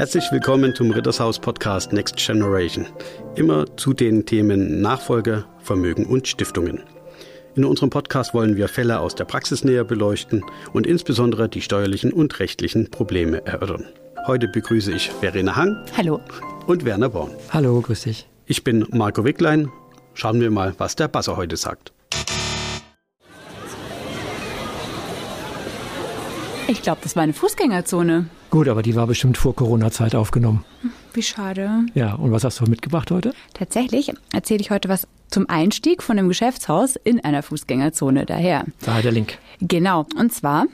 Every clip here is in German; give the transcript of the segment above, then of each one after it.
Herzlich willkommen zum Rittershaus Podcast Next Generation. Immer zu den Themen Nachfolge, Vermögen und Stiftungen. In unserem Podcast wollen wir Fälle aus der Praxis näher beleuchten und insbesondere die steuerlichen und rechtlichen Probleme erörtern. Heute begrüße ich Verena Hang. Hallo. Und Werner Born. Hallo, grüß dich. Ich bin Marco Wicklein. Schauen wir mal, was der Basser heute sagt. Ich glaube, das war eine Fußgängerzone. Gut, aber die war bestimmt vor Corona-Zeit aufgenommen. Wie schade. Ja, und was hast du mitgebracht heute? Tatsächlich erzähle ich heute was zum Einstieg von einem Geschäftshaus in einer Fußgängerzone daher. Da der Link. Genau. Und zwar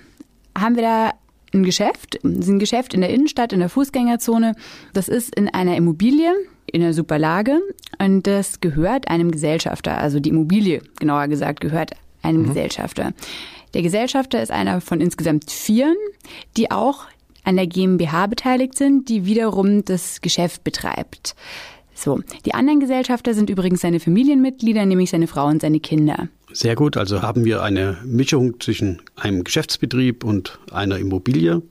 haben wir da ein Geschäft, ein Geschäft in der Innenstadt, in der Fußgängerzone. Das ist in einer Immobilie, in einer super Lage und das gehört einem Gesellschafter. Also die Immobilie, genauer gesagt, gehört einem mhm. Gesellschafter. Der Gesellschafter ist einer von insgesamt vieren, die auch an der GmbH beteiligt sind, die wiederum das Geschäft betreibt. So, die anderen Gesellschafter sind übrigens seine Familienmitglieder, nämlich seine Frau und seine Kinder. Sehr gut, also haben wir eine Mischung zwischen einem Geschäftsbetrieb und einer Immobilie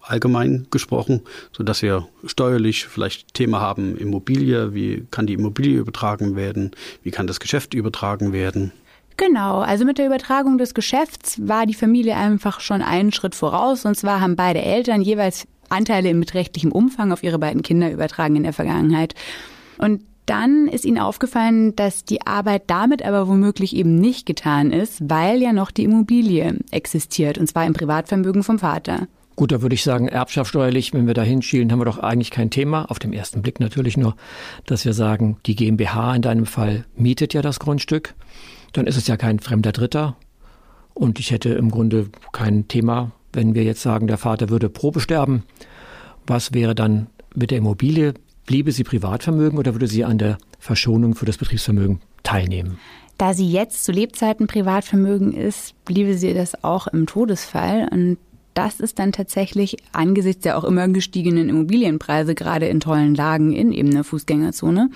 allgemein gesprochen, so dass wir steuerlich vielleicht Thema haben Immobilie, wie kann die Immobilie übertragen werden, wie kann das Geschäft übertragen werden. Genau, also mit der Übertragung des Geschäfts war die Familie einfach schon einen Schritt voraus. Und zwar haben beide Eltern jeweils Anteile in beträchtlichem Umfang auf ihre beiden Kinder übertragen in der Vergangenheit. Und dann ist ihnen aufgefallen, dass die Arbeit damit aber womöglich eben nicht getan ist, weil ja noch die Immobilie existiert, und zwar im Privatvermögen vom Vater. Gut, da würde ich sagen, erbschaftssteuerlich, wenn wir da hinschielen, haben wir doch eigentlich kein Thema. Auf dem ersten Blick natürlich nur, dass wir sagen, die GmbH in deinem Fall mietet ja das Grundstück dann ist es ja kein fremder Dritter. Und ich hätte im Grunde kein Thema, wenn wir jetzt sagen, der Vater würde Probe sterben. Was wäre dann mit der Immobilie? Bliebe sie Privatvermögen oder würde sie an der Verschonung für das Betriebsvermögen teilnehmen? Da sie jetzt zu Lebzeiten Privatvermögen ist, bliebe sie das auch im Todesfall. Und das ist dann tatsächlich angesichts der auch immer gestiegenen Immobilienpreise, gerade in tollen Lagen in eben der Fußgängerzone,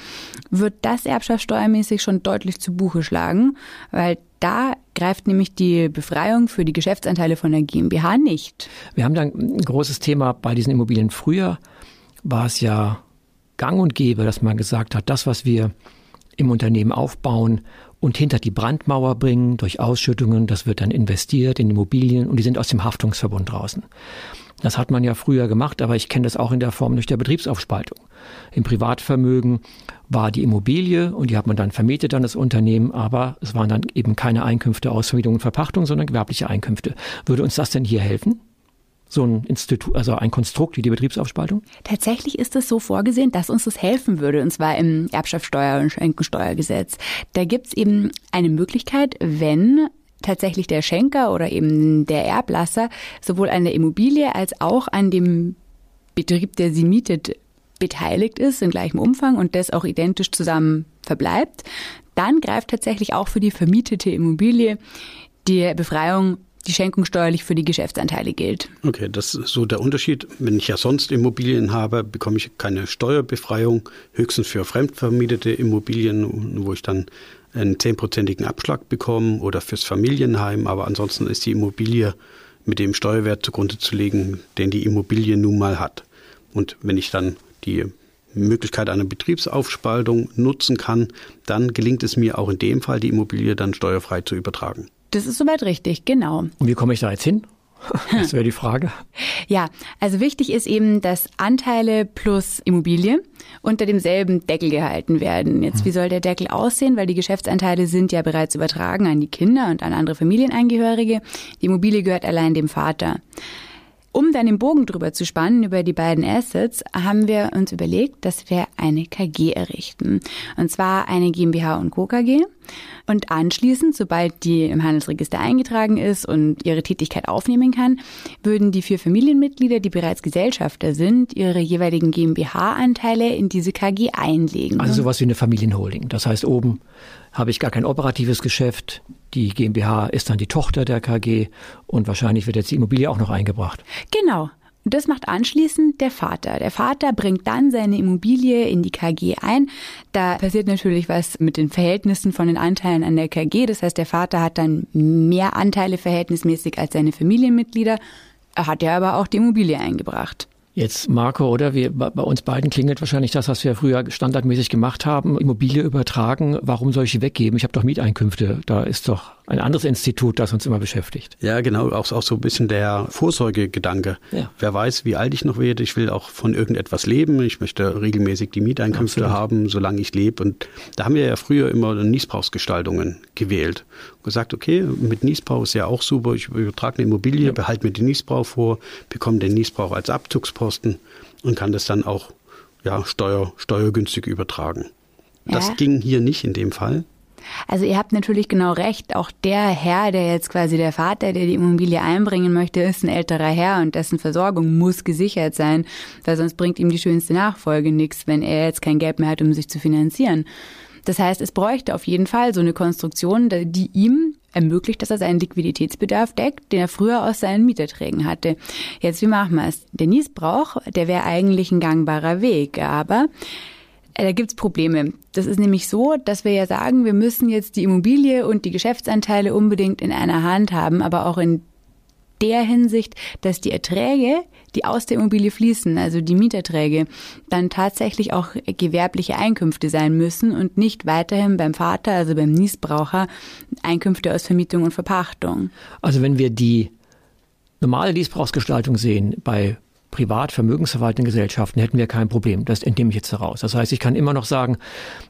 wird das erbschaftssteuermäßig schon deutlich zu Buche schlagen, weil da greift nämlich die Befreiung für die Geschäftsanteile von der GmbH nicht. Wir haben dann ein großes Thema bei diesen Immobilien. Früher war es ja gang und gäbe, dass man gesagt hat, das, was wir im Unternehmen aufbauen und hinter die Brandmauer bringen durch Ausschüttungen. Das wird dann investiert in Immobilien und die sind aus dem Haftungsverbund draußen. Das hat man ja früher gemacht, aber ich kenne das auch in der Form durch der Betriebsaufspaltung. Im Privatvermögen war die Immobilie und die hat man dann vermietet an das Unternehmen, aber es waren dann eben keine Einkünfte aus Vermietung und Verpachtung, sondern gewerbliche Einkünfte. Würde uns das denn hier helfen? So ein Institut, also ein Konstrukt wie die Betriebsaufspaltung? Tatsächlich ist es so vorgesehen, dass uns das helfen würde, und zwar im Erbschaftssteuer- und Schenkensteuergesetz. Da gibt es eben eine Möglichkeit, wenn tatsächlich der Schenker oder eben der Erblasser sowohl an der Immobilie als auch an dem Betrieb, der sie mietet, beteiligt ist in gleichem Umfang und das auch identisch zusammen verbleibt, dann greift tatsächlich auch für die vermietete Immobilie die Befreiung die Schenkung steuerlich für die Geschäftsanteile gilt. Okay, das ist so der Unterschied. Wenn ich ja sonst Immobilien habe, bekomme ich keine Steuerbefreiung, höchstens für fremdvermietete Immobilien, wo ich dann einen zehnprozentigen Abschlag bekomme oder fürs Familienheim. Aber ansonsten ist die Immobilie mit dem Steuerwert zugrunde zu legen, den die Immobilie nun mal hat. Und wenn ich dann die Möglichkeit einer Betriebsaufspaltung nutzen kann, dann gelingt es mir auch in dem Fall, die Immobilie dann steuerfrei zu übertragen. Das ist soweit richtig, genau. Und wie komme ich da jetzt hin? Das wäre die Frage. Ja, also wichtig ist eben, dass Anteile plus Immobilie unter demselben Deckel gehalten werden. Jetzt, wie soll der Deckel aussehen? Weil die Geschäftsanteile sind ja bereits übertragen an die Kinder und an andere Familienangehörige. Die Immobilie gehört allein dem Vater. Um dann den Bogen drüber zu spannen über die beiden Assets, haben wir uns überlegt, dass wir eine KG errichten. Und zwar eine GmbH und Co. KG. Und anschließend, sobald die im Handelsregister eingetragen ist und ihre Tätigkeit aufnehmen kann, würden die vier Familienmitglieder, die bereits Gesellschafter sind, ihre jeweiligen GmbH-Anteile in diese KG einlegen. Also sowas wie eine Familienholding. Das heißt, oben habe ich gar kein operatives Geschäft. Die GmbH ist dann die Tochter der KG und wahrscheinlich wird jetzt die Immobilie auch noch eingebracht. Genau. Und das macht anschließend der Vater. Der Vater bringt dann seine Immobilie in die KG ein. Da passiert natürlich was mit den Verhältnissen von den Anteilen an der KG. Das heißt, der Vater hat dann mehr Anteile verhältnismäßig als seine Familienmitglieder. Er hat ja aber auch die Immobilie eingebracht. Jetzt, Marco, oder? Wir, bei uns beiden klingelt wahrscheinlich das, was wir früher standardmäßig gemacht haben. Immobilie übertragen. Warum soll ich sie weggeben? Ich habe doch Mieteinkünfte. Da ist doch ein anderes Institut, das uns immer beschäftigt. Ja, genau. Auch, auch so ein bisschen der Vorsorgegedanke. Ja. Wer weiß, wie alt ich noch werde. Ich will auch von irgendetwas leben. Ich möchte regelmäßig die Mieteinkünfte Absolut. haben, solange ich lebe. Und da haben wir ja früher immer Niesbrauchsgestaltungen gewählt. Gesagt, okay, mit Niesbrauch ist ja auch super. Ich übertrage eine Immobilie, ja. behalte mir den Niesbrauch vor, bekomme den Niesbrauch als Abzugsposten und kann das dann auch ja, steuer, steuergünstig übertragen. Ja. Das ging hier nicht in dem Fall. Also ihr habt natürlich genau recht. Auch der Herr, der jetzt quasi der Vater, der die Immobilie einbringen möchte, ist ein älterer Herr und dessen Versorgung muss gesichert sein, weil sonst bringt ihm die schönste Nachfolge nichts, wenn er jetzt kein Geld mehr hat, um sich zu finanzieren. Das heißt, es bräuchte auf jeden Fall so eine Konstruktion, die ihm ermöglicht, dass er seinen Liquiditätsbedarf deckt, den er früher aus seinen Mieterträgen hatte. Jetzt, wie machen wir es? Der Niesbrauch, der wäre eigentlich ein gangbarer Weg, aber da gibt's Probleme. Das ist nämlich so, dass wir ja sagen, wir müssen jetzt die Immobilie und die Geschäftsanteile unbedingt in einer Hand haben, aber auch in der Hinsicht, dass die Erträge, die aus der Immobilie fließen, also die Mieterträge, dann tatsächlich auch gewerbliche Einkünfte sein müssen und nicht weiterhin beim Vater, also beim Niesbraucher, Einkünfte aus Vermietung und Verpachtung. Also wenn wir die normale Niesbrauchsgestaltung sehen bei privat vermögensverwaltenden Gesellschaften hätten wir kein Problem. Das entnehme ich jetzt heraus. Das heißt, ich kann immer noch sagen,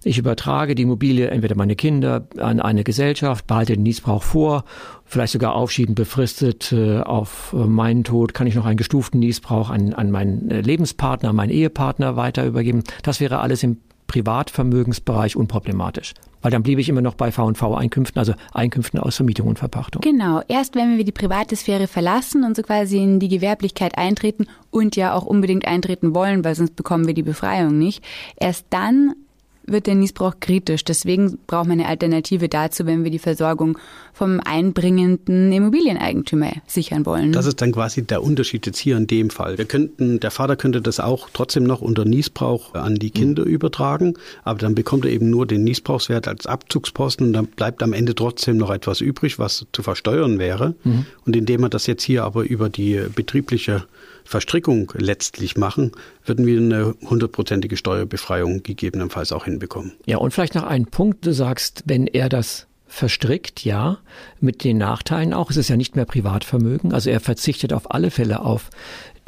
ich übertrage die Immobilie entweder meine Kinder an eine Gesellschaft, behalte den Niesbrauch vor, vielleicht sogar aufschiebend befristet äh, auf meinen Tod kann ich noch einen gestuften Niesbrauch an, an meinen äh, Lebenspartner, meinen Ehepartner weiter übergeben. Das wäre alles im Privatvermögensbereich unproblematisch. Weil dann bliebe ich immer noch bei V&V-Einkünften, also Einkünften aus Vermietung und Verpachtung. Genau. Erst wenn wir die private Sphäre verlassen und so quasi in die Gewerblichkeit eintreten und ja auch unbedingt eintreten wollen, weil sonst bekommen wir die Befreiung nicht, erst dann wird der Niesbrauch kritisch. Deswegen braucht man eine Alternative dazu, wenn wir die Versorgung vom einbringenden Immobilieneigentümer sichern wollen. Das ist dann quasi der Unterschied jetzt hier in dem Fall. Wir könnten, der Vater könnte das auch trotzdem noch unter Niesbrauch an die Kinder mhm. übertragen, aber dann bekommt er eben nur den Niesbrauchswert als Abzugsposten und dann bleibt am Ende trotzdem noch etwas übrig, was zu versteuern wäre. Mhm. Und indem er das jetzt hier aber über die betriebliche Verstrickung letztlich machen, würden wir eine hundertprozentige Steuerbefreiung gegebenenfalls auch hinbekommen. Ja, und vielleicht noch ein Punkt, du sagst, wenn er das verstrickt, ja, mit den Nachteilen auch. Es ist ja nicht mehr Privatvermögen. Also er verzichtet auf alle Fälle auf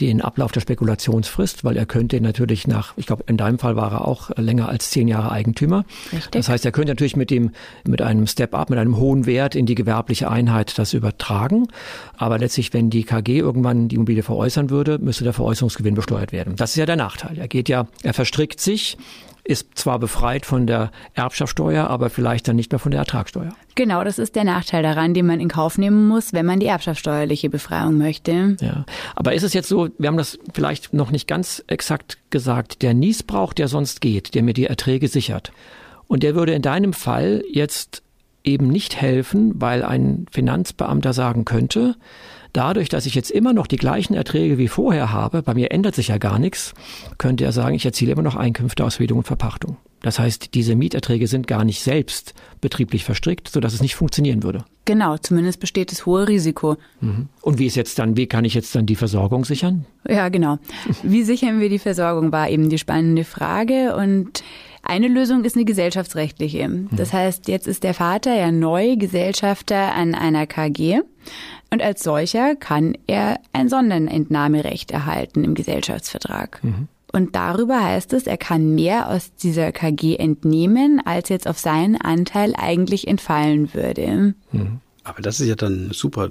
den Ablauf der Spekulationsfrist, weil er könnte natürlich nach, ich glaube, in deinem Fall war er auch länger als zehn Jahre Eigentümer. Richtig. Das heißt, er könnte natürlich mit dem, mit einem Step-up, mit einem hohen Wert in die gewerbliche Einheit das übertragen. Aber letztlich, wenn die KG irgendwann die Immobilie veräußern würde, müsste der Veräußerungsgewinn besteuert werden. Das ist ja der Nachteil. Er geht ja, er verstrickt sich ist zwar befreit von der Erbschaftssteuer, aber vielleicht dann nicht mehr von der Ertragssteuer. Genau, das ist der Nachteil daran, den man in Kauf nehmen muss, wenn man die erbschaftssteuerliche Befreiung möchte. Ja, aber ist es jetzt so, wir haben das vielleicht noch nicht ganz exakt gesagt, der Niesbrauch, der sonst geht, der mir die Erträge sichert, und der würde in deinem Fall jetzt eben nicht helfen, weil ein Finanzbeamter sagen könnte, Dadurch, dass ich jetzt immer noch die gleichen Erträge wie vorher habe, bei mir ändert sich ja gar nichts, könnte er sagen, ich erziele immer noch Einkünfte aus Vermietung und Verpachtung. Das heißt, diese Mieterträge sind gar nicht selbst betrieblich verstrickt, sodass es nicht funktionieren würde. Genau, zumindest besteht das hohe Risiko. Mhm. Und wie ist jetzt dann, wie kann ich jetzt dann die Versorgung sichern? Ja, genau. Wie sichern wir die Versorgung, war eben die spannende Frage und eine Lösung ist eine gesellschaftsrechtliche. Mhm. Das heißt, jetzt ist der Vater ja neu Gesellschafter an einer KG. Und als solcher kann er ein Sonderentnahmerecht erhalten im Gesellschaftsvertrag. Mhm. Und darüber heißt es, er kann mehr aus dieser KG entnehmen, als jetzt auf seinen Anteil eigentlich entfallen würde. Mhm. Aber das ist ja dann super.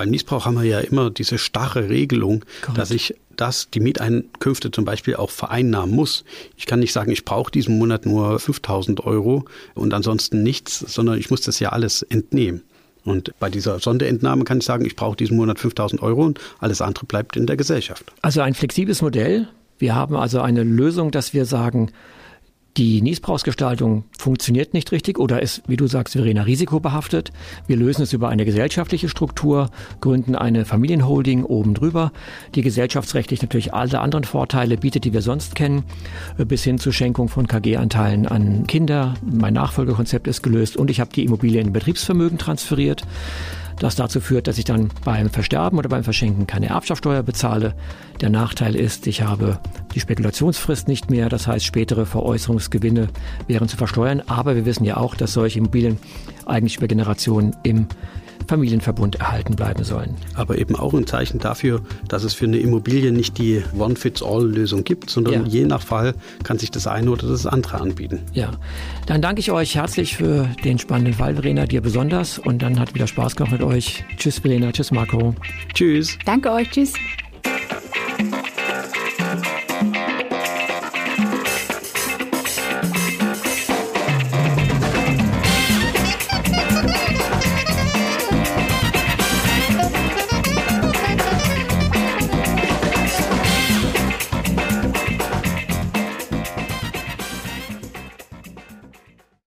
Beim Missbrauch haben wir ja immer diese starre Regelung, Correct. dass ich das, die Mieteinkünfte zum Beispiel auch vereinnahmen muss. Ich kann nicht sagen, ich brauche diesen Monat nur 5000 Euro und ansonsten nichts, sondern ich muss das ja alles entnehmen. Und bei dieser Sonderentnahme kann ich sagen, ich brauche diesen Monat 5000 Euro und alles andere bleibt in der Gesellschaft. Also ein flexibles Modell. Wir haben also eine Lösung, dass wir sagen, die Niesbrauchsgestaltung funktioniert nicht richtig oder ist, wie du sagst, Verena, risikobehaftet. Wir lösen es über eine gesellschaftliche Struktur, gründen eine Familienholding oben drüber, die gesellschaftsrechtlich natürlich alle anderen Vorteile bietet, die wir sonst kennen, bis hin zur Schenkung von KG-Anteilen an Kinder. Mein Nachfolgekonzept ist gelöst und ich habe die Immobilie in Betriebsvermögen transferiert. Das dazu führt, dass ich dann beim Versterben oder beim Verschenken keine Erbschaftssteuer bezahle. Der Nachteil ist, ich habe die Spekulationsfrist nicht mehr, das heißt spätere Veräußerungsgewinne wären zu versteuern. Aber wir wissen ja auch, dass solche Immobilien eigentlich über Generationen im Familienverbund erhalten bleiben sollen. Aber eben auch ein Zeichen dafür, dass es für eine Immobilie nicht die One-Fits-All-Lösung gibt, sondern ja. je nach Fall kann sich das eine oder das andere anbieten. Ja, dann danke ich euch herzlich für den spannenden Fall, Verena, dir besonders. Und dann hat wieder Spaß gemacht mit euch. Tschüss, Verena. Tschüss, Marco. Tschüss. Danke euch. Tschüss.